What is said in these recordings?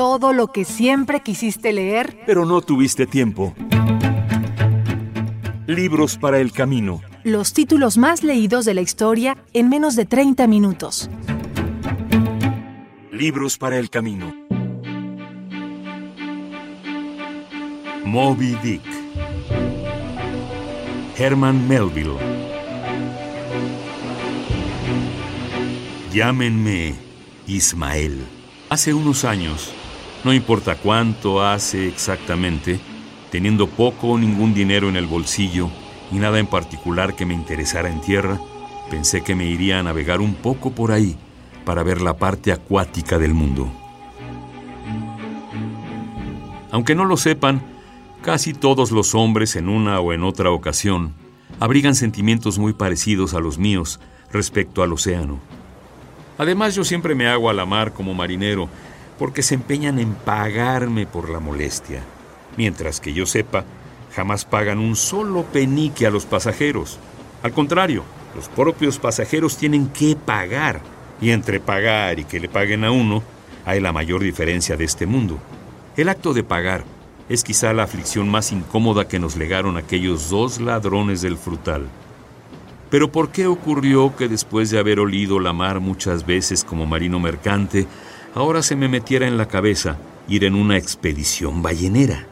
todo lo que siempre quisiste leer, pero no tuviste tiempo. Libros para el camino. Los títulos más leídos de la historia en menos de 30 minutos. Libros para el camino. Moby Dick. Herman Melville. Llámenme Ismael. Hace unos años, no importa cuánto hace exactamente, teniendo poco o ningún dinero en el bolsillo y nada en particular que me interesara en tierra, pensé que me iría a navegar un poco por ahí para ver la parte acuática del mundo. Aunque no lo sepan, casi todos los hombres en una o en otra ocasión abrigan sentimientos muy parecidos a los míos respecto al océano. Además yo siempre me hago a la mar como marinero porque se empeñan en pagarme por la molestia, mientras que yo sepa, jamás pagan un solo penique a los pasajeros. Al contrario, los propios pasajeros tienen que pagar y entre pagar y que le paguen a uno, hay la mayor diferencia de este mundo. El acto de pagar es quizá la aflicción más incómoda que nos legaron aquellos dos ladrones del frutal. Pero ¿por qué ocurrió que después de haber olido la mar muchas veces como marino mercante, ahora se me metiera en la cabeza ir en una expedición ballenera?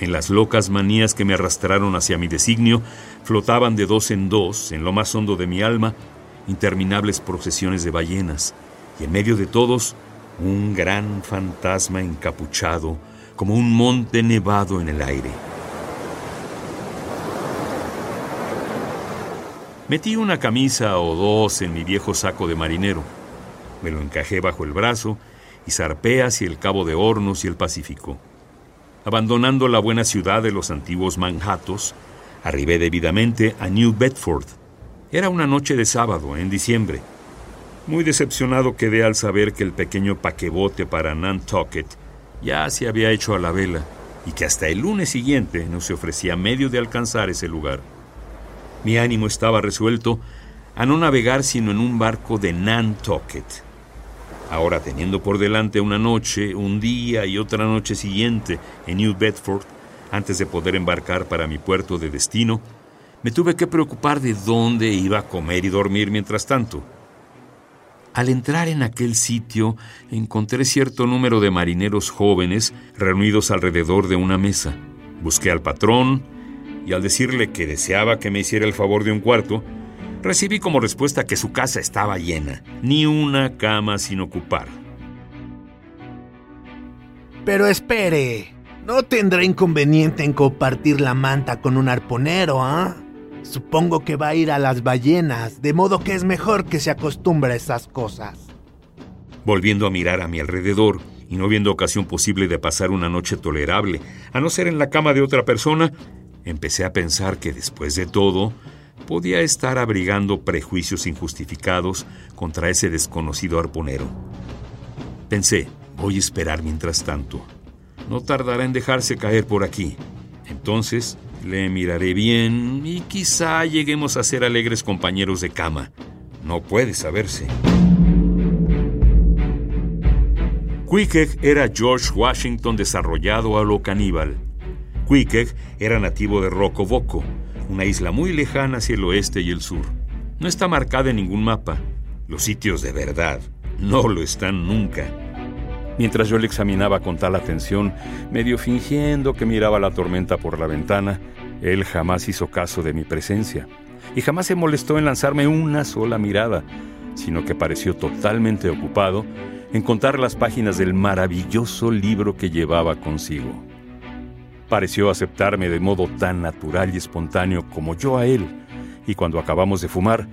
En las locas manías que me arrastraron hacia mi designio, flotaban de dos en dos, en lo más hondo de mi alma, interminables procesiones de ballenas, y en medio de todos, un gran fantasma encapuchado, como un monte nevado en el aire. Metí una camisa o dos en mi viejo saco de marinero. Me lo encajé bajo el brazo y zarpé hacia el Cabo de Hornos y el Pacífico. Abandonando la buena ciudad de los antiguos Manhattos, arribé debidamente a New Bedford, era una noche de sábado, en diciembre. Muy decepcionado quedé al saber que el pequeño paquebote para Nantucket ya se había hecho a la vela y que hasta el lunes siguiente no se ofrecía medio de alcanzar ese lugar. Mi ánimo estaba resuelto a no navegar sino en un barco de Nantucket. Ahora teniendo por delante una noche, un día y otra noche siguiente en New Bedford, antes de poder embarcar para mi puerto de destino, me tuve que preocupar de dónde iba a comer y dormir mientras tanto. Al entrar en aquel sitio, encontré cierto número de marineros jóvenes reunidos alrededor de una mesa. Busqué al patrón y al decirle que deseaba que me hiciera el favor de un cuarto, recibí como respuesta que su casa estaba llena, ni una cama sin ocupar. Pero espere, no tendrá inconveniente en compartir la manta con un arponero, ¿ah? Supongo que va a ir a las ballenas, de modo que es mejor que se acostumbre a esas cosas. Volviendo a mirar a mi alrededor y no viendo ocasión posible de pasar una noche tolerable, a no ser en la cama de otra persona, empecé a pensar que después de todo, podía estar abrigando prejuicios injustificados contra ese desconocido arponero. Pensé, voy a esperar mientras tanto. No tardará en dejarse caer por aquí. Entonces le miraré bien y quizá lleguemos a ser alegres compañeros de cama. No puede saberse. Queequeg era George Washington desarrollado a lo caníbal. Queequeg era nativo de Rocoboco, una isla muy lejana hacia el oeste y el sur. No está marcada en ningún mapa. Los sitios de verdad no lo están nunca. Mientras yo le examinaba con tal atención, medio fingiendo que miraba la tormenta por la ventana, él jamás hizo caso de mi presencia y jamás se molestó en lanzarme una sola mirada, sino que pareció totalmente ocupado en contar las páginas del maravilloso libro que llevaba consigo. Pareció aceptarme de modo tan natural y espontáneo como yo a él, y cuando acabamos de fumar,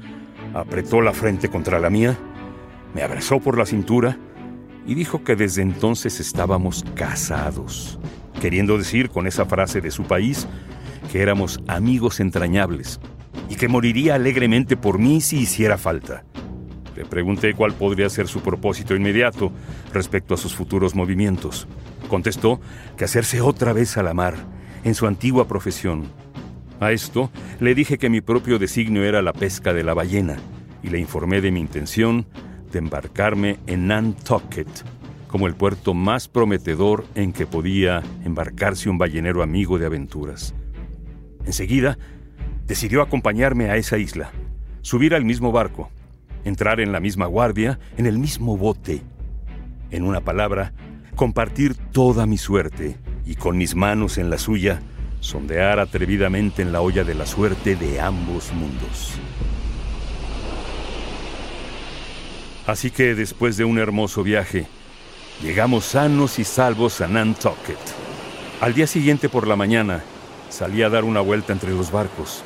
apretó la frente contra la mía, me abrazó por la cintura y dijo que desde entonces estábamos casados, queriendo decir con esa frase de su país que éramos amigos entrañables y que moriría alegremente por mí si hiciera falta. Le pregunté cuál podría ser su propósito inmediato respecto a sus futuros movimientos. Contestó que hacerse otra vez a la mar, en su antigua profesión. A esto le dije que mi propio designio era la pesca de la ballena y le informé de mi intención de embarcarme en Nantucket como el puerto más prometedor en que podía embarcarse un ballenero amigo de aventuras. Enseguida, decidió acompañarme a esa isla, subir al mismo barco, entrar en la misma guardia, en el mismo bote. En una palabra, compartir toda mi suerte y con mis manos en la suya, sondear atrevidamente en la olla de la suerte de ambos mundos. Así que después de un hermoso viaje, llegamos sanos y salvos a Nantucket. Al día siguiente por la mañana, salí a dar una vuelta entre los barcos.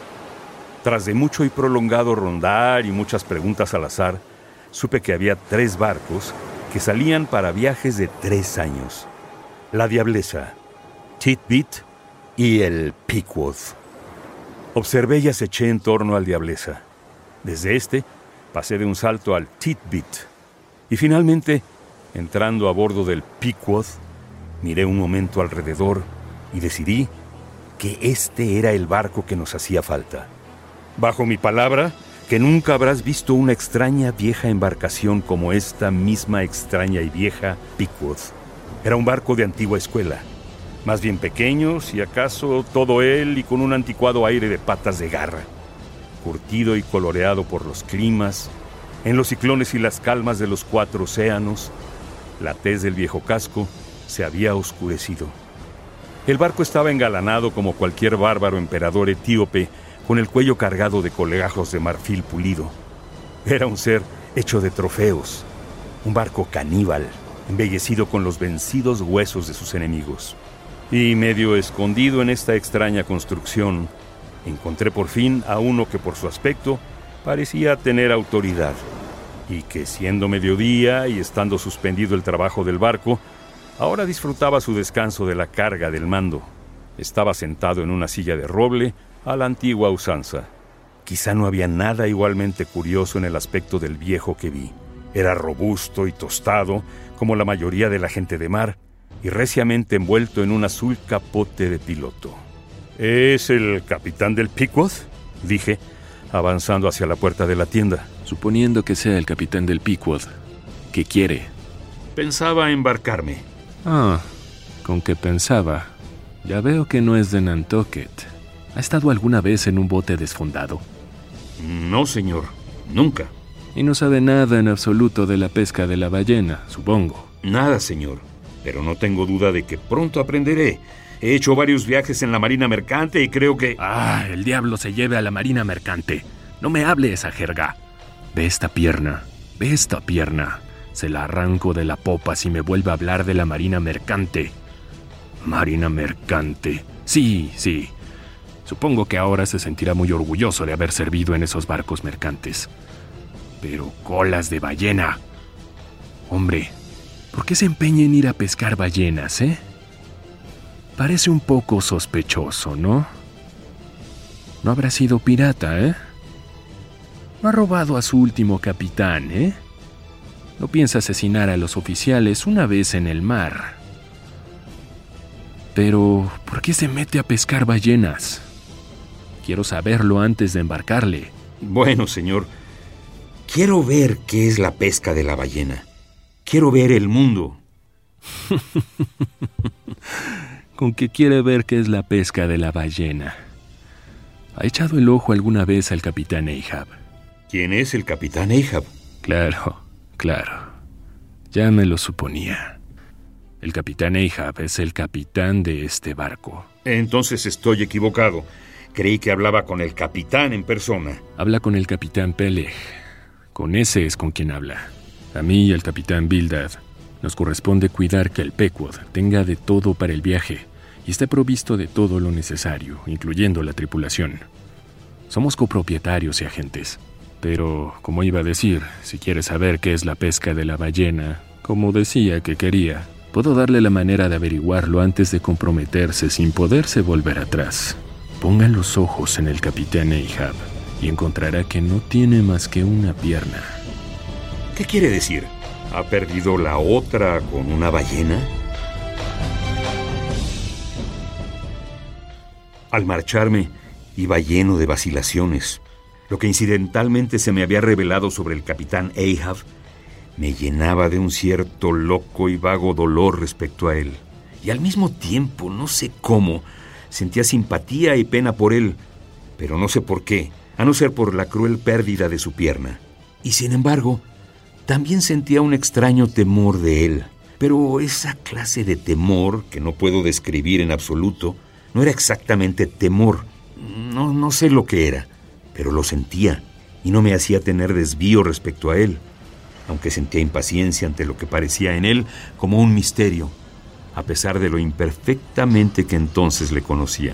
Tras de mucho y prolongado rondar y muchas preguntas al azar, supe que había tres barcos que salían para viajes de tres años. La Diableza, Titbit y el Pickwood. Observé y aceché en torno al Diableza. Desde este pasé de un salto al Titbit y finalmente, entrando a bordo del Pickwood, miré un momento alrededor y decidí que este era el barco que nos hacía falta. Bajo mi palabra, que nunca habrás visto una extraña vieja embarcación como esta misma extraña y vieja Pickwood. Era un barco de antigua escuela, más bien pequeño, si acaso todo él y con un anticuado aire de patas de garra, curtido y coloreado por los climas, en los ciclones y las calmas de los cuatro océanos, la tez del viejo casco se había oscurecido. El barco estaba engalanado como cualquier bárbaro emperador etíope, con el cuello cargado de colegajos de marfil pulido. Era un ser hecho de trofeos, un barco caníbal, embellecido con los vencidos huesos de sus enemigos. Y medio escondido en esta extraña construcción, encontré por fin a uno que por su aspecto parecía tener autoridad, y que siendo mediodía y estando suspendido el trabajo del barco, Ahora disfrutaba su descanso de la carga del mando. Estaba sentado en una silla de roble a la antigua usanza. Quizá no había nada igualmente curioso en el aspecto del viejo que vi. Era robusto y tostado, como la mayoría de la gente de mar, y reciamente envuelto en un azul capote de piloto. ¿Es el capitán del Pickwood? dije, avanzando hacia la puerta de la tienda. Suponiendo que sea el capitán del Pickwood, ¿qué quiere? Pensaba embarcarme. Ah, con qué pensaba. Ya veo que no es de Nantucket. ¿Ha estado alguna vez en un bote desfondado? No, señor. Nunca. Y no sabe nada en absoluto de la pesca de la ballena, supongo. Nada, señor. Pero no tengo duda de que pronto aprenderé. He hecho varios viajes en la Marina Mercante y creo que... Ah, el diablo se lleve a la Marina Mercante. No me hable esa jerga. Ve esta pierna. Ve esta pierna. Se la arranco de la popa si me vuelve a hablar de la Marina Mercante. Marina Mercante. Sí, sí. Supongo que ahora se sentirá muy orgulloso de haber servido en esos barcos mercantes. Pero colas de ballena. Hombre, ¿por qué se empeña en ir a pescar ballenas, eh? Parece un poco sospechoso, ¿no? No habrá sido pirata, ¿eh? No ha robado a su último capitán, ¿eh? No piensa asesinar a los oficiales una vez en el mar. Pero, ¿por qué se mete a pescar ballenas? Quiero saberlo antes de embarcarle. Bueno, señor, quiero ver qué es la pesca de la ballena. Quiero ver el mundo. ¿Con qué quiere ver qué es la pesca de la ballena? ¿Ha echado el ojo alguna vez al capitán Ahab? ¿Quién es el capitán Ahab? Claro, Claro, ya me lo suponía. El capitán Ahab es el capitán de este barco. Entonces estoy equivocado. Creí que hablaba con el capitán en persona. Habla con el capitán Peleg. Con ese es con quien habla. A mí y al capitán Bildad nos corresponde cuidar que el Pequod tenga de todo para el viaje y esté provisto de todo lo necesario, incluyendo la tripulación. Somos copropietarios y agentes. Pero, como iba a decir, si quiere saber qué es la pesca de la ballena, como decía que quería, puedo darle la manera de averiguarlo antes de comprometerse sin poderse volver atrás. Ponga los ojos en el capitán Ahab y encontrará que no tiene más que una pierna. ¿Qué quiere decir? ¿Ha perdido la otra con una ballena? Al marcharme, iba lleno de vacilaciones. Lo que incidentalmente se me había revelado sobre el capitán Ahab me llenaba de un cierto loco y vago dolor respecto a él. Y al mismo tiempo, no sé cómo, sentía simpatía y pena por él, pero no sé por qué, a no ser por la cruel pérdida de su pierna. Y sin embargo, también sentía un extraño temor de él. Pero esa clase de temor, que no puedo describir en absoluto, no era exactamente temor. No, no sé lo que era, pero lo sentía y no me hacía tener desvío respecto a él, aunque sentía impaciencia ante lo que parecía en él como un misterio, a pesar de lo imperfectamente que entonces le conocía.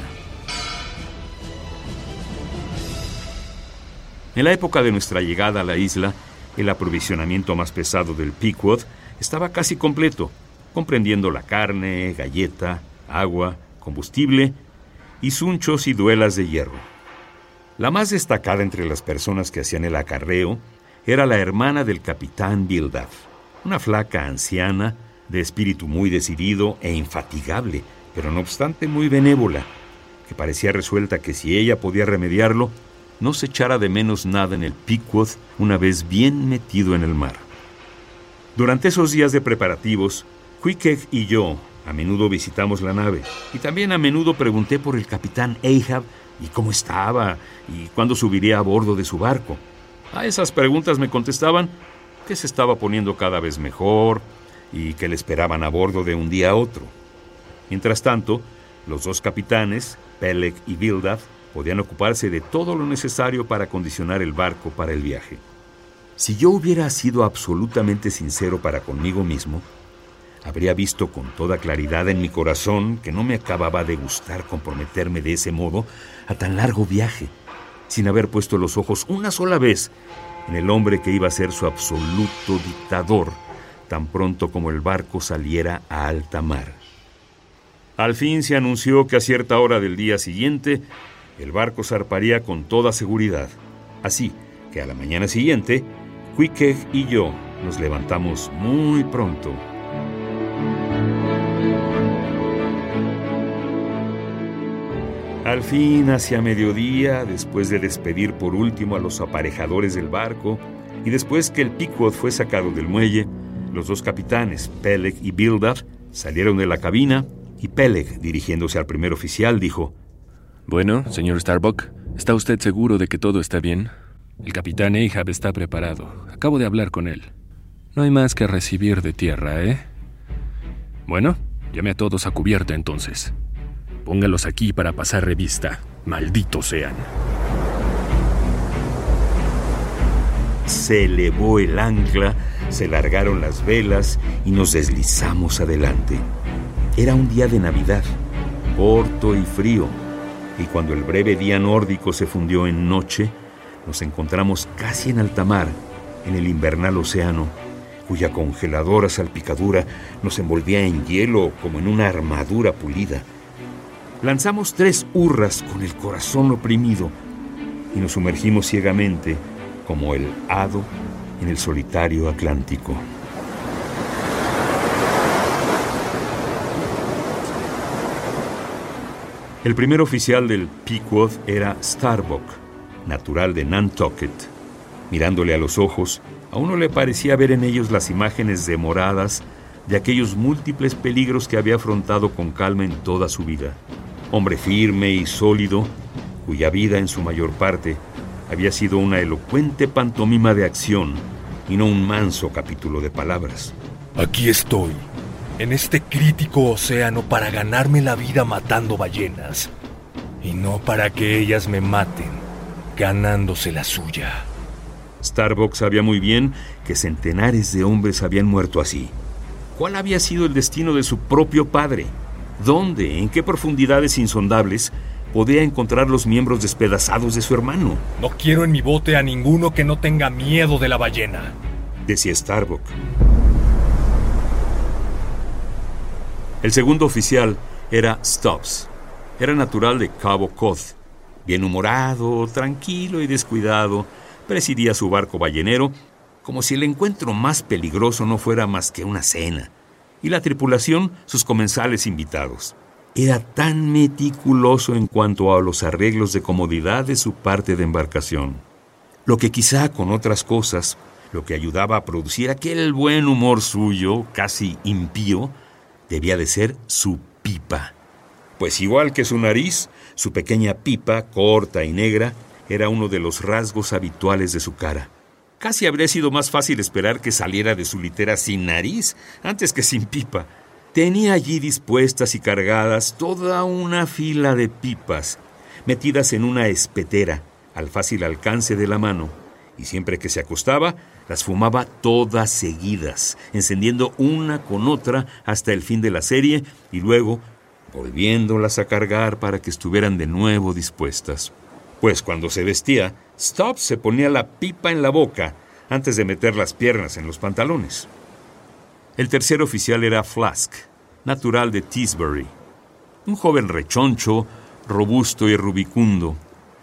En la época de nuestra llegada a la isla, el aprovisionamiento más pesado del Pequod estaba casi completo, comprendiendo la carne, galleta, agua, combustible y sunchos y duelas de hierro. La más destacada entre las personas que hacían el acarreo era la hermana del capitán Bildad, una flaca anciana, de espíritu muy decidido e infatigable, pero no obstante muy benévola, que parecía resuelta que si ella podía remediarlo, no se echara de menos nada en el Pequod una vez bien metido en el mar. Durante esos días de preparativos, Quickeg y yo a menudo visitamos la nave y también a menudo pregunté por el capitán Ahab y cómo estaba y cuándo subiría a bordo de su barco. A esas preguntas me contestaban que se estaba poniendo cada vez mejor y que le esperaban a bordo de un día a otro. Mientras tanto, los dos capitanes, Peleg y Bildad, podían ocuparse de todo lo necesario para acondicionar el barco para el viaje. Si yo hubiera sido absolutamente sincero para conmigo mismo, habría visto con toda claridad en mi corazón que no me acababa de gustar comprometerme de ese modo a tan largo viaje, sin haber puesto los ojos una sola vez en el hombre que iba a ser su absoluto dictador tan pronto como el barco saliera a alta mar. Al fin se anunció que a cierta hora del día siguiente el barco zarparía con toda seguridad. Así que a la mañana siguiente, Quickeg y yo nos levantamos muy pronto. Al fin, hacia mediodía, después de despedir por último a los aparejadores del barco, y después que el Pequod fue sacado del muelle, los dos capitanes, Peleg y Bildad, salieron de la cabina y Peleg, dirigiéndose al primer oficial, dijo, bueno, señor Starbuck, ¿está usted seguro de que todo está bien? El capitán Ahab está preparado. Acabo de hablar con él. No hay más que recibir de tierra, ¿eh? Bueno, llame a todos a cubierta entonces. Póngalos aquí para pasar revista. Malditos sean. Se elevó el ancla, se largaron las velas y nos deslizamos adelante. Era un día de Navidad, corto y frío y cuando el breve día nórdico se fundió en noche, nos encontramos casi en alta mar, en el invernal océano, cuya congeladora salpicadura nos envolvía en hielo como en una armadura pulida. Lanzamos tres hurras con el corazón oprimido y nos sumergimos ciegamente, como el hado, en el solitario Atlántico. El primer oficial del Pequod era Starbuck, natural de Nantucket. Mirándole a los ojos, a uno le parecía ver en ellos las imágenes demoradas de aquellos múltiples peligros que había afrontado con calma en toda su vida. Hombre firme y sólido, cuya vida en su mayor parte había sido una elocuente pantomima de acción y no un manso capítulo de palabras. Aquí estoy, en este crítico océano para ganarme la vida matando ballenas. Y no para que ellas me maten, ganándose la suya. Starbucks sabía muy bien que centenares de hombres habían muerto así. ¿Cuál había sido el destino de su propio padre? ¿Dónde, en qué profundidades insondables podía encontrar los miembros despedazados de su hermano? No quiero en mi bote a ninguno que no tenga miedo de la ballena, decía Starbuck. El segundo oficial era Stubbs. Era natural de Cabo Cod. Bien humorado, tranquilo y descuidado, presidía su barco ballenero como si el encuentro más peligroso no fuera más que una cena, y la tripulación sus comensales invitados. Era tan meticuloso en cuanto a los arreglos de comodidad de su parte de embarcación. Lo que quizá con otras cosas lo que ayudaba a producir aquel buen humor suyo, casi impío, debía de ser su pipa. Pues igual que su nariz, su pequeña pipa, corta y negra, era uno de los rasgos habituales de su cara. Casi habría sido más fácil esperar que saliera de su litera sin nariz antes que sin pipa. Tenía allí dispuestas y cargadas toda una fila de pipas, metidas en una espetera, al fácil alcance de la mano, y siempre que se acostaba, las fumaba todas seguidas, encendiendo una con otra hasta el fin de la serie y luego volviéndolas a cargar para que estuvieran de nuevo dispuestas. Pues cuando se vestía, Stubbs se ponía la pipa en la boca antes de meter las piernas en los pantalones. El tercer oficial era Flask, natural de Teesbury, un joven rechoncho, robusto y rubicundo,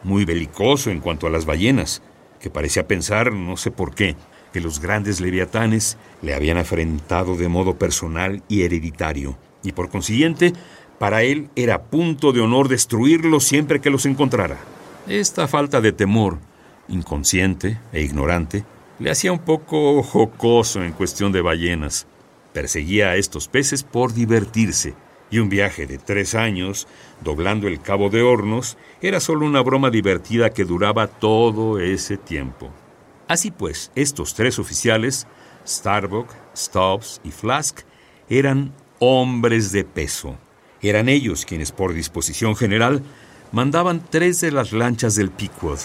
muy belicoso en cuanto a las ballenas, que parecía pensar, no sé por qué, que los grandes leviatanes le habían afrentado de modo personal y hereditario, y por consiguiente, para él era punto de honor destruirlos siempre que los encontrara. Esta falta de temor, inconsciente e ignorante, le hacía un poco jocoso en cuestión de ballenas. Perseguía a estos peces por divertirse, y un viaje de tres años, doblando el Cabo de Hornos, era solo una broma divertida que duraba todo ese tiempo. Así pues, estos tres oficiales, Starbuck, Stubbs y Flask, eran hombres de peso. Eran ellos quienes, por disposición general, mandaban tres de las lanchas del Pequod.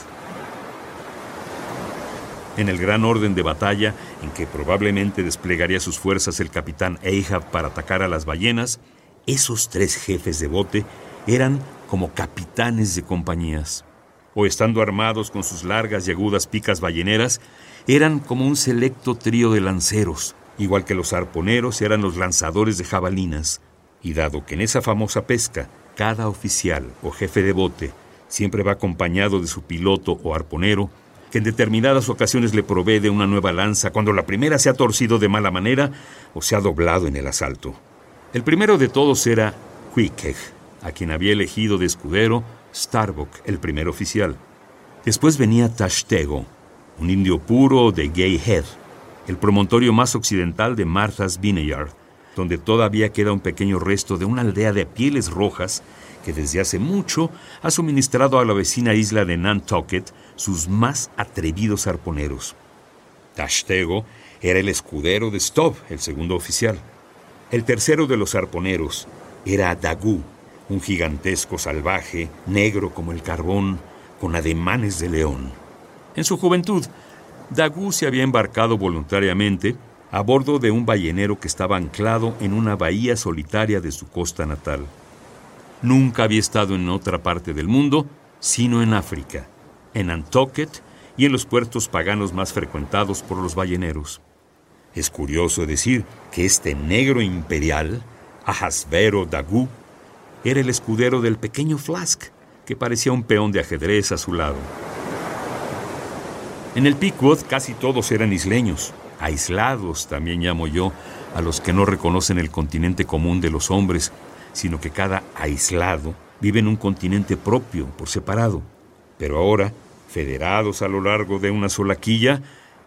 En el gran orden de batalla, en que probablemente desplegaría sus fuerzas el capitán Ahab para atacar a las ballenas, esos tres jefes de bote eran como capitanes de compañías, o estando armados con sus largas y agudas picas balleneras, eran como un selecto trío de lanceros, igual que los arponeros eran los lanzadores de jabalinas. Y dado que en esa famosa pesca cada oficial o jefe de bote siempre va acompañado de su piloto o arponero, que en determinadas ocasiones le provee de una nueva lanza cuando la primera se ha torcido de mala manera o se ha doblado en el asalto. El primero de todos era Quickeg, a quien había elegido de escudero Starbuck, el primer oficial. Después venía Tashtego, un indio puro de Gay Head, el promontorio más occidental de Martha's Vineyard, donde todavía queda un pequeño resto de una aldea de pieles rojas que desde hace mucho ha suministrado a la vecina isla de Nantucket sus más atrevidos arponeros. Tashtego era el escudero de Stubb, el segundo oficial. El tercero de los arponeros era Dagu, un gigantesco salvaje, negro como el carbón, con ademanes de león. En su juventud, Dagu se había embarcado voluntariamente a bordo de un ballenero que estaba anclado en una bahía solitaria de su costa natal. Nunca había estado en otra parte del mundo, sino en África, en Nantucket y en los puertos paganos más frecuentados por los balleneros. Es curioso decir que este negro imperial, Ahasvero Dagu, era el escudero del pequeño Flask, que parecía un peón de ajedrez a su lado. En el Pequod casi todos eran isleños, aislados también llamo yo, a los que no reconocen el continente común de los hombres, sino que cada aislado vive en un continente propio, por separado. Pero ahora, federados a lo largo de una sola quilla,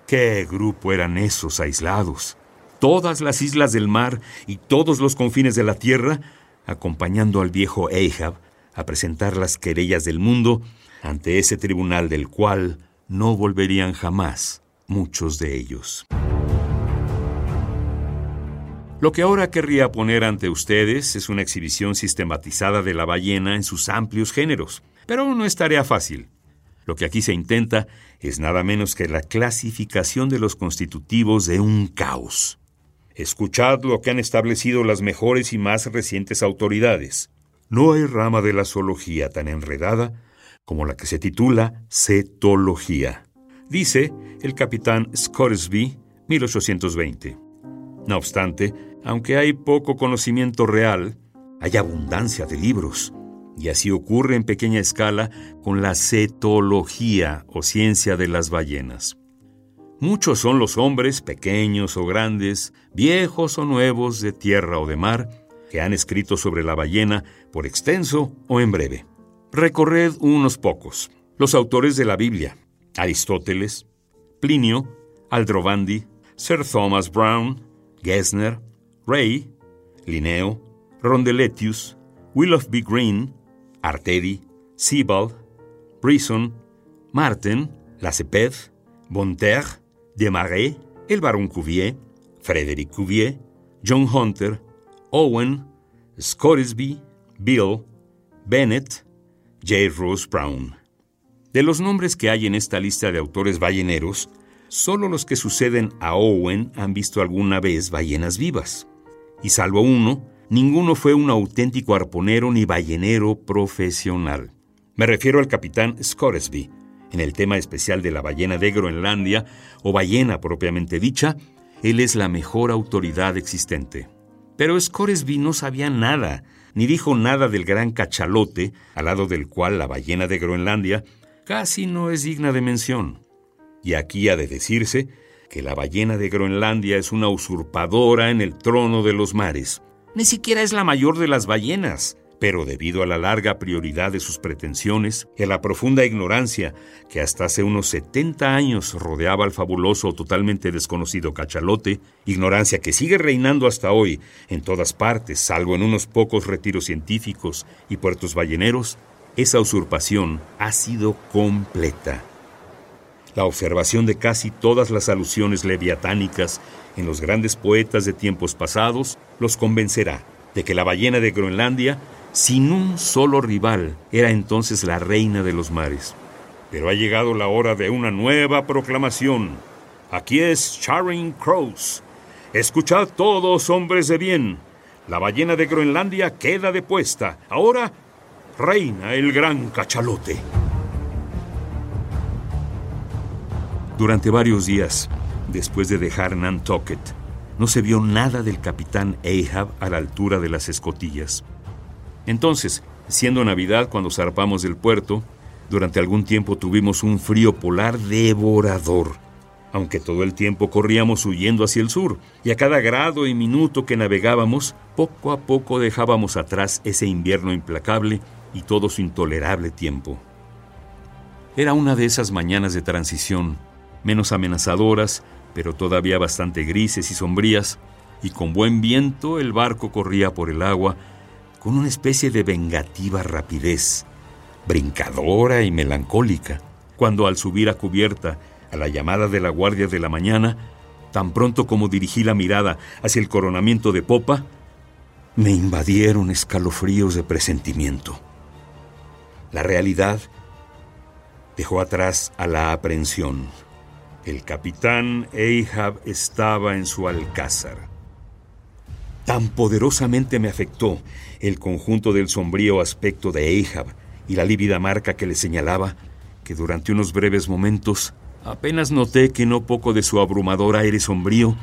¿qué grupo eran esos aislados? Todas las islas del mar y todos los confines de la tierra, acompañando al viejo Ahab a presentar las querellas del mundo ante ese tribunal del cual no volverían jamás muchos de ellos. Lo que ahora querría poner ante ustedes es una exhibición sistematizada de la ballena en sus amplios géneros, pero no es tarea fácil. Lo que aquí se intenta es nada menos que la clasificación de los constitutivos de un caos. Escuchad lo que han establecido las mejores y más recientes autoridades. No hay rama de la zoología tan enredada como la que se titula cetología, dice el capitán Scoresby, 1820. No obstante, aunque hay poco conocimiento real, hay abundancia de libros, y así ocurre en pequeña escala con la cetología o ciencia de las ballenas. Muchos son los hombres, pequeños o grandes, viejos o nuevos, de tierra o de mar, que han escrito sobre la ballena por extenso o en breve. Recorred unos pocos. Los autores de la Biblia, Aristóteles, Plinio, Aldrovandi, Sir Thomas Brown, Gessner, Ray, Linneo, Rondeletius, Willoughby Green, Artedi, Sebald, Brisson, Martin, Laseped, Bonterre, Desmarais, el Baron Cuvier, Frederick Cuvier, John Hunter, Owen, Scoresby, Bill, Bennett, J. Rose Brown. De los nombres que hay en esta lista de autores balleneros, solo los que suceden a Owen han visto alguna vez ballenas vivas. Y salvo uno, ninguno fue un auténtico arponero ni ballenero profesional. Me refiero al capitán Scoresby, en el tema especial de la ballena de Groenlandia, o ballena propiamente dicha, él es la mejor autoridad existente. Pero Scoresby no sabía nada, ni dijo nada del gran cachalote, al lado del cual la ballena de Groenlandia casi no es digna de mención. Y aquí ha de decirse que la ballena de Groenlandia es una usurpadora en el trono de los mares. Ni siquiera es la mayor de las ballenas, pero debido a la larga prioridad de sus pretensiones y a la profunda ignorancia que hasta hace unos 70 años rodeaba al fabuloso totalmente desconocido cachalote, ignorancia que sigue reinando hasta hoy en todas partes, salvo en unos pocos retiros científicos y puertos balleneros, esa usurpación ha sido completa. La observación de casi todas las alusiones leviatánicas en los grandes poetas de tiempos pasados los convencerá de que la ballena de Groenlandia, sin un solo rival, era entonces la reina de los mares. Pero ha llegado la hora de una nueva proclamación. Aquí es Charing Cross. Escuchad todos, hombres de bien. La ballena de Groenlandia queda depuesta. Ahora reina el gran cachalote. Durante varios días, después de dejar Nantucket, no se vio nada del capitán Ahab a la altura de las escotillas. Entonces, siendo Navidad cuando zarpamos del puerto, durante algún tiempo tuvimos un frío polar devorador, aunque todo el tiempo corríamos huyendo hacia el sur, y a cada grado y minuto que navegábamos, poco a poco dejábamos atrás ese invierno implacable y todo su intolerable tiempo. Era una de esas mañanas de transición, menos amenazadoras, pero todavía bastante grises y sombrías, y con buen viento el barco corría por el agua con una especie de vengativa rapidez, brincadora y melancólica, cuando al subir a cubierta a la llamada de la guardia de la mañana, tan pronto como dirigí la mirada hacia el coronamiento de popa, me invadieron escalofríos de presentimiento. La realidad dejó atrás a la aprensión. El capitán Ahab estaba en su alcázar. Tan poderosamente me afectó el conjunto del sombrío aspecto de Ahab y la lívida marca que le señalaba que durante unos breves momentos apenas noté que no poco de su abrumador aire sombrío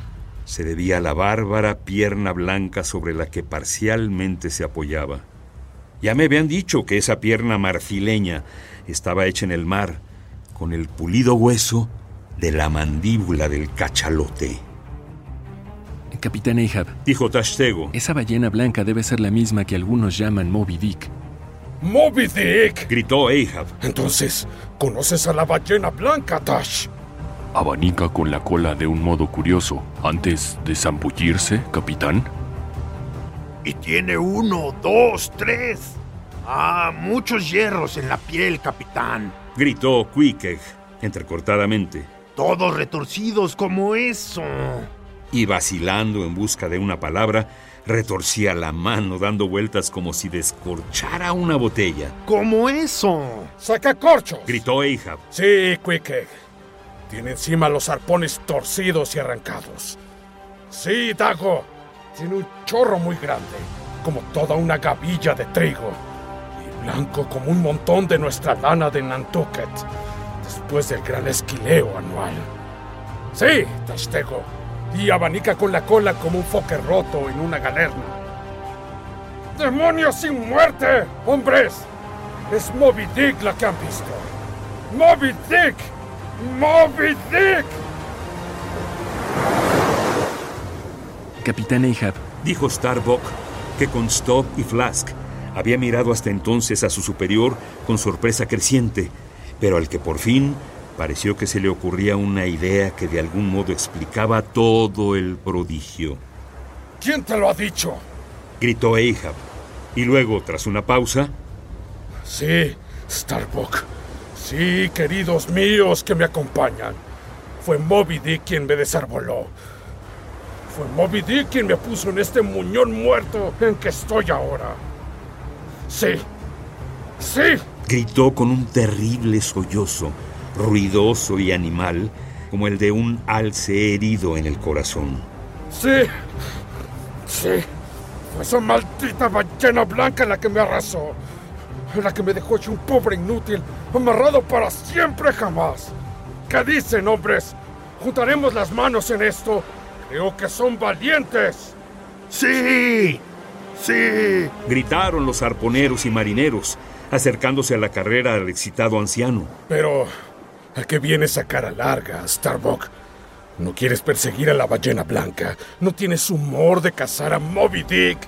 se debía a la bárbara pierna blanca sobre la que parcialmente se apoyaba. Ya me habían dicho que esa pierna marfileña estaba hecha en el mar con el pulido hueso de la mandíbula del cachalote. Capitán Ahab, Dijo Tashtego. esa ballena blanca debe ser la misma que algunos llaman Moby Dick. ¡Moby Dick! Gritó Ahab. Entonces, ¿conoces a la ballena blanca, Dash? Abanica con la cola de un modo curioso antes de zambullirse, capitán. Y tiene uno, dos, tres. Ah, muchos hierros en la piel, capitán. Gritó Queequeg, entrecortadamente, Todos retorcidos como eso. y vacilando en busca de una palabra, retorcía la mano dando vueltas como si descorchara una botella. Como eso. ¡Sacacorchos! Gritó Ahab. Sí, Quickegg. Tiene encima los arpones torcidos y arrancados. Sí, Dago. Tiene un chorro muy grande, como toda una gavilla de trigo. Y blanco como un montón de nuestra lana de Nantucket, después del gran esquileo anual. Sí, Tashtego. Y abanica con la cola como un foque roto en una galerna. ¡Demonios sin muerte! ¡Hombres! Es Moby Dick la que han visto. ¡Moby Dick! ¡Moby Dick! Capitán Ahab, Dijo Starbuck que con Stop y Flask había mirado hasta entonces a su superior con sorpresa creciente, pero al que por fin Pareció que se le ocurría una idea que de algún modo explicaba todo el prodigio. ¿Quién te lo ha dicho? Gritó Ahab. Y luego, tras una pausa... Sí, Starbuck. Sí, queridos míos que me acompañan. Fue Moby Dick quien me desarboló. Fue Moby Dick quien me puso en este muñón muerto en que estoy ahora. Sí. Sí. Gritó con un terrible sollozo, ruidoso y animal, como el de un alce herido en el corazón. Sí. Sí. Fue esa maldita ballena blanca la que me arrasó. La que me dejó hecho un pobre inútil, amarrado para siempre jamás. ¿Qué dicen, hombres? ¿Juntaremos las manos en esto? Creo que son valientes. ¡Sí! ¡Sí! Gritaron los arponeros y marineros, acercándose a la carrera al excitado anciano. Pero, ¿a qué viene esa cara larga, Starbuck? ¿No quieres perseguir a la ballena blanca? ¿No tienes humor de cazar a Moby Dick?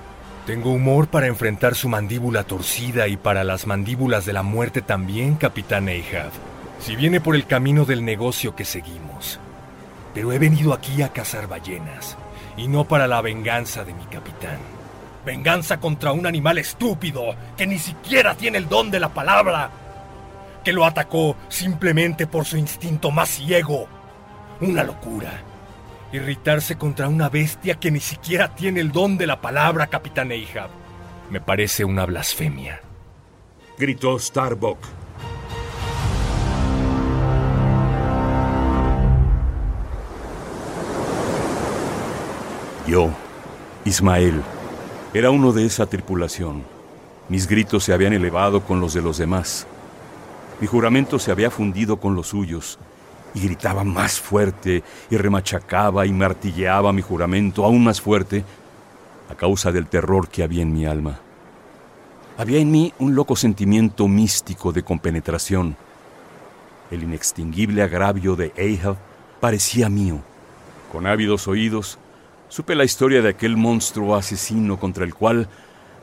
Tengo humor para enfrentar su mandíbula torcida y para las mandíbulas de la muerte también, capitán Ahab. Si viene por el camino del negocio que seguimos. Pero he venido aquí a cazar ballenas, y no para la venganza de mi capitán. Venganza contra un animal estúpido que ni siquiera tiene el don de la palabra, que lo atacó simplemente por su instinto más ciego. Una locura. Irritarse contra una bestia que ni siquiera tiene el don de la palabra, capitán Ahab. Me parece una blasfemia. Gritó Starbuck. Yo, Ismael, era uno de esa tripulación. Mis gritos se habían elevado con los de los demás. Mi juramento se había fundido con los suyos y gritaba más fuerte y remachacaba y martilleaba mi juramento aún más fuerte a causa del terror que había en mi alma. Había en mí un loco sentimiento místico de compenetración. El inextinguible agravio de Ahab parecía mío. Con ávidos oídos, supe la historia de aquel monstruo asesino contra el cual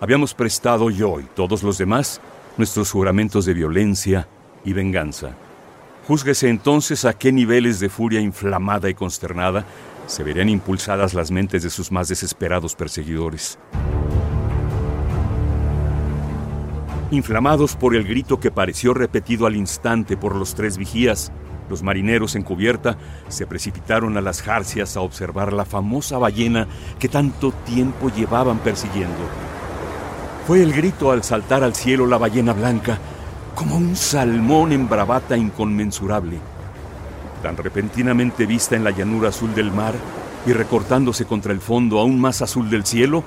habíamos prestado yo y todos los demás nuestros juramentos de violencia y venganza. Júzguese entonces a qué niveles de furia inflamada y consternada se verían impulsadas las mentes de sus más desesperados perseguidores. Inflamados por el grito que pareció repetido al instante por los tres vigías, los marineros en cubierta se precipitaron a las jarcias a observar la famosa ballena que tanto tiempo llevaban persiguiendo. Fue el grito al saltar al cielo la ballena blanca, como un salmón en bravata inconmensurable. Tan repentinamente vista en la llanura azul del mar y recortándose contra el fondo aún más azul del cielo,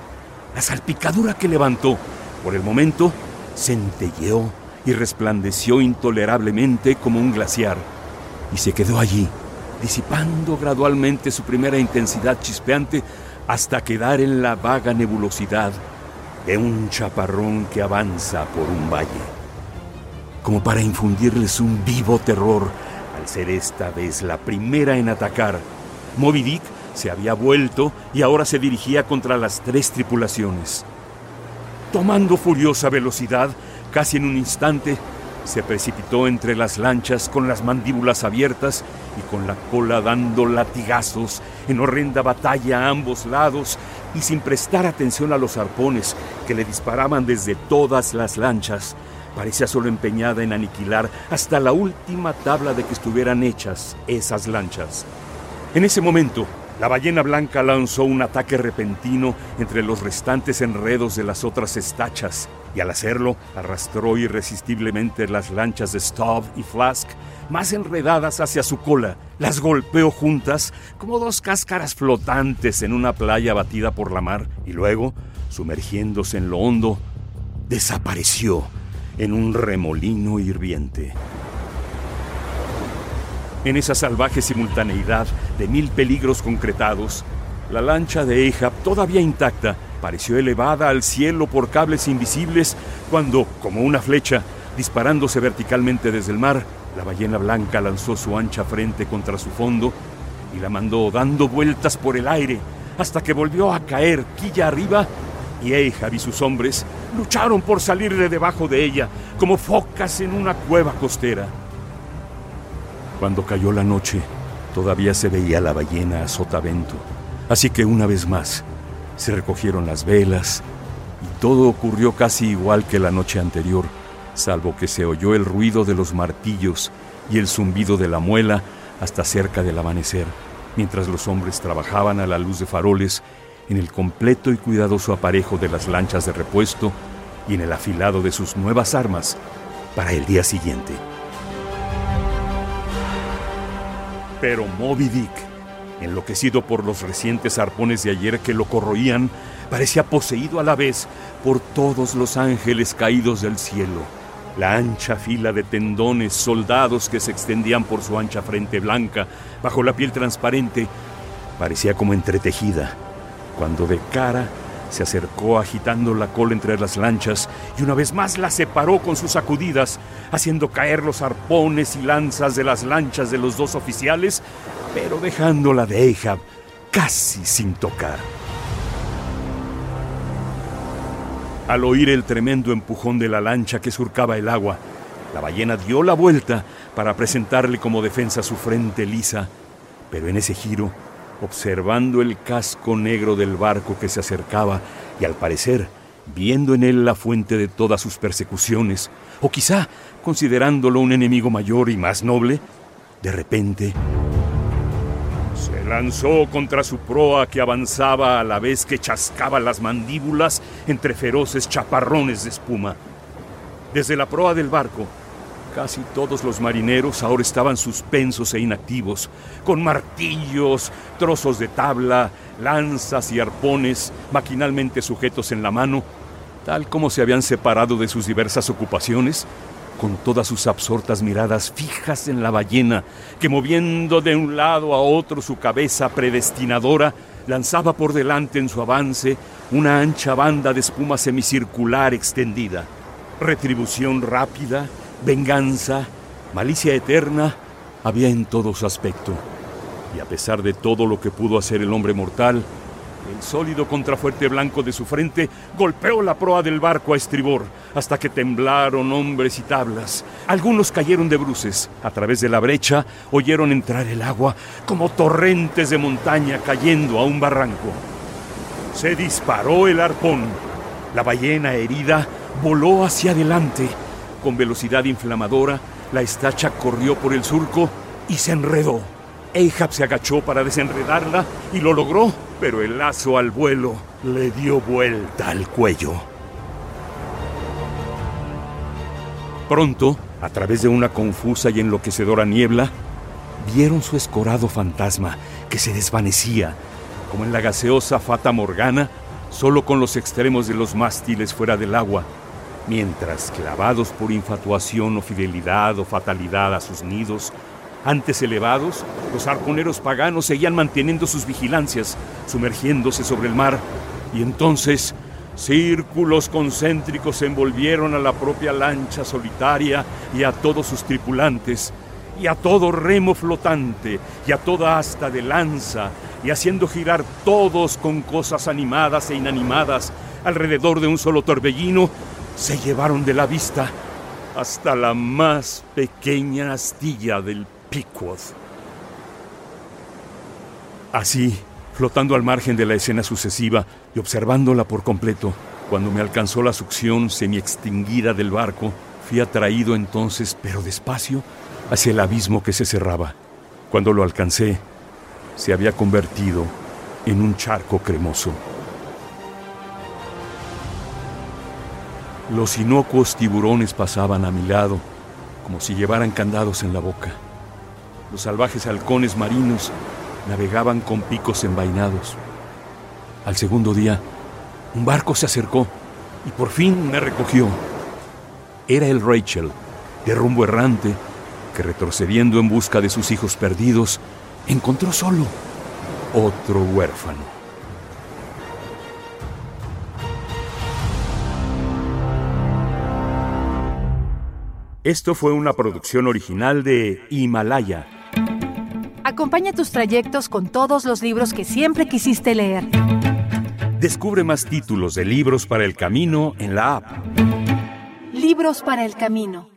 la salpicadura que levantó, por el momento, centelleó y resplandeció intolerablemente como un glaciar y se quedó allí, disipando gradualmente su primera intensidad chispeante hasta quedar en la vaga nebulosidad de un chaparrón que avanza por un valle, como para infundirles un vivo terror al ser esta vez la primera en atacar. Moby Dick se había vuelto y ahora se dirigía contra las tres tripulaciones. Tomando furiosa velocidad, casi en un instante, se precipitó entre las lanchas con las mandíbulas abiertas y con la cola dando latigazos en horrenda batalla a ambos lados y sin prestar atención a los arpones que le disparaban desde todas las lanchas. Parecía solo empeñada en aniquilar hasta la última tabla de que estuvieran hechas esas lanchas. En ese momento, la ballena blanca lanzó un ataque repentino entre los restantes enredos de las otras estachas y al hacerlo arrastró irresistiblemente las lanchas de Stubb y Flask más enredadas hacia su cola. Las golpeó juntas como dos cáscaras flotantes en una playa batida por la mar y luego, sumergiéndose en lo hondo, desapareció en un remolino hirviente. En esa salvaje simultaneidad de mil peligros concretados, la lancha de Ahab, todavía intacta, pareció elevada al cielo por cables invisibles cuando, como una flecha, disparándose verticalmente desde el mar, la ballena blanca lanzó su ancha frente contra su fondo y la mandó dando vueltas por el aire hasta que volvió a caer quilla arriba y Ahab y sus hombres lucharon por salir de debajo de ella como focas en una cueva costera. Cuando cayó la noche, todavía se veía la ballena a sotavento. Así que una vez más, se recogieron las velas y todo ocurrió casi igual que la noche anterior, salvo que se oyó el ruido de los martillos y el zumbido de la muela hasta cerca del amanecer, mientras los hombres trabajaban a la luz de faroles en el completo y cuidadoso aparejo de las lanchas de repuesto y en el afilado de sus nuevas armas para el día siguiente. Pero Moby Dick, enloquecido por los recientes arpones de ayer que lo corroían, parecía poseído a la vez por todos los ángeles caídos del cielo. La ancha fila de tendones, soldados que se extendían por su ancha frente blanca, bajo la piel transparente, parecía como entretejida, cuando de cara se acercó agitando la cola entre las lanchas y una vez más la separó con sus sacudidas, haciendo caer los arpones y lanzas de las lanchas de los dos oficiales, pero dejándola de Ahab casi sin tocar. Al oír el tremendo empujón de la lancha que surcaba el agua, la ballena dio la vuelta para presentarle como defensa su frente lisa, pero en ese giro observando el casco negro del barco que se acercaba y al parecer viendo en él la fuente de todas sus persecuciones, o quizá considerándolo un enemigo mayor y más noble, de repente se lanzó contra su proa que avanzaba a la vez que chascaba las mandíbulas entre feroces chaparrones de espuma. Desde la proa del barco, Casi todos los marineros ahora estaban suspensos e inactivos, con martillos, trozos de tabla, lanzas y arpones maquinalmente sujetos en la mano, tal como se habían separado de sus diversas ocupaciones, con todas sus absortas miradas fijas en la ballena, que moviendo de un lado a otro su cabeza predestinadora, lanzaba por delante en su avance una ancha banda de espuma semicircular extendida. Retribución rápida, venganza, malicia eterna, había en todo su aspecto. Y a pesar de todo lo que pudo hacer el hombre mortal, el sólido contrafuerte blanco de su frente golpeó la proa del barco a estribor hasta que temblaron hombres y tablas. Algunos cayeron de bruces. A través de la brecha oyeron entrar el agua como torrentes de montaña cayendo a un barranco. Se disparó el arpón. La ballena herida voló hacia adelante con velocidad inflamadora, la estacha corrió por el surco y se enredó. Ahab se agachó para desenredarla y lo logró, pero el lazo al vuelo le dio vuelta al cuello. Pronto, a través de una confusa y enloquecedora niebla, vieron su escorado fantasma que se desvanecía, como en la gaseosa Fata Morgana, solo con los extremos de los mástiles fuera del agua mientras, clavados por infatuación o fidelidad o fatalidad a sus nidos, antes elevados, los arponeros paganos seguían manteniendo sus vigilancias, sumergiéndose sobre el mar, y entonces círculos concéntricos envolvieron a la propia lancha solitaria y a todos sus tripulantes, y a todo remo flotante, y a toda asta de lanza, y haciendo girar todos con cosas animadas e inanimadas alrededor de un solo torbellino, se llevaron de la vista hasta la más pequeña astilla del Pickwood. Así, flotando al margen de la escena sucesiva y observándola por completo, cuando me alcanzó la succión semi-extinguida del barco, fui atraído entonces, pero despacio, hacia el abismo que se cerraba. Cuando lo alcancé, se había convertido en un charco cremoso. Los inocuos tiburones pasaban a mi lado, como si llevaran candados en la boca. Los salvajes halcones marinos navegaban con picos envainados. Al segundo día, un barco se acercó y por fin me recogió. Era el Rachel, de rumbo errante, que retrocediendo en busca de sus hijos perdidos, encontró solo otro huérfano. Esto fue una producción original de Himalaya. Acompaña tus trayectos con todos los libros que siempre quisiste leer. Descubre más títulos de libros para el camino en la app. Libros para el camino.